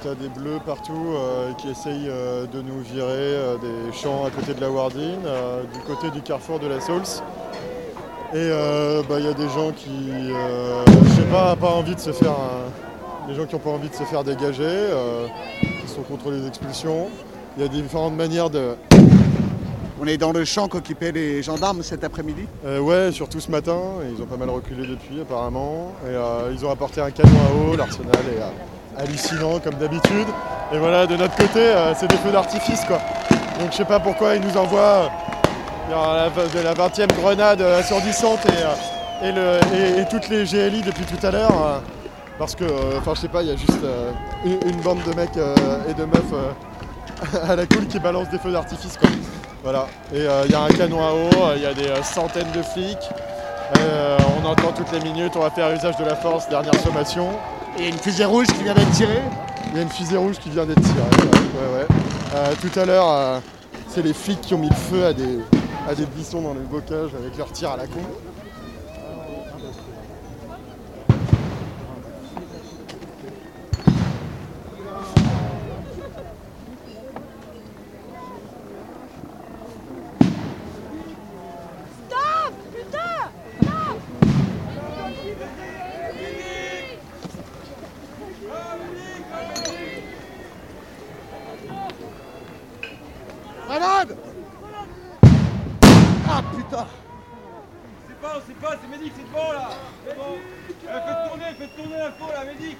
tu as des bleus partout euh, qui essayent euh, de nous virer euh, des champs à côté de la Wardine, du côté du carrefour de la Sauls. Et euh, bah, il y a des gens qui, je sais pas, pas envie de se faire, des gens qui n'ont pas envie de se faire dégager, qui sont contre les expulsions. Il y a différentes manières de, On est dans le champ qu'occupaient les gendarmes cet après-midi? Ouais, surtout ce matin, et ils ont pas mal reculé depuis apparemment. Et ils ont apporté un canon à eau, l'arsenal est euh, hallucinant comme d'habitude. Et voilà, de notre côté, euh, c'est des feux d'artifice quoi. Donc je sais pas pourquoi ils nous envoient euh, la, de la 20e grenade euh, assourdissante et, et, toutes les GLI depuis tout à l'heure. parce que, enfin je sais pas, il y a juste une, une bande de mecs et de meufs à la cool qui balancent des feux d'artifice quoi. Voilà, et il y a un canon à eau, il y a des centaines de flics. On entend toutes les minutes, on va faire usage de la force, dernière sommation. Et une fusée rouge qui vient d'être tirée. Il y a une fusée rouge qui vient d'être tirée. Euh, tout à l'heure, euh, c'est les flics qui ont mis le feu à des, à buissons dans le bocage avec leur tir à la con. Malade Ah putain! C'est pas, on sait pas, c'est Médic, c'est devant là. C'est bon Eh, Faites tourner, faites tourner l'info là, Médic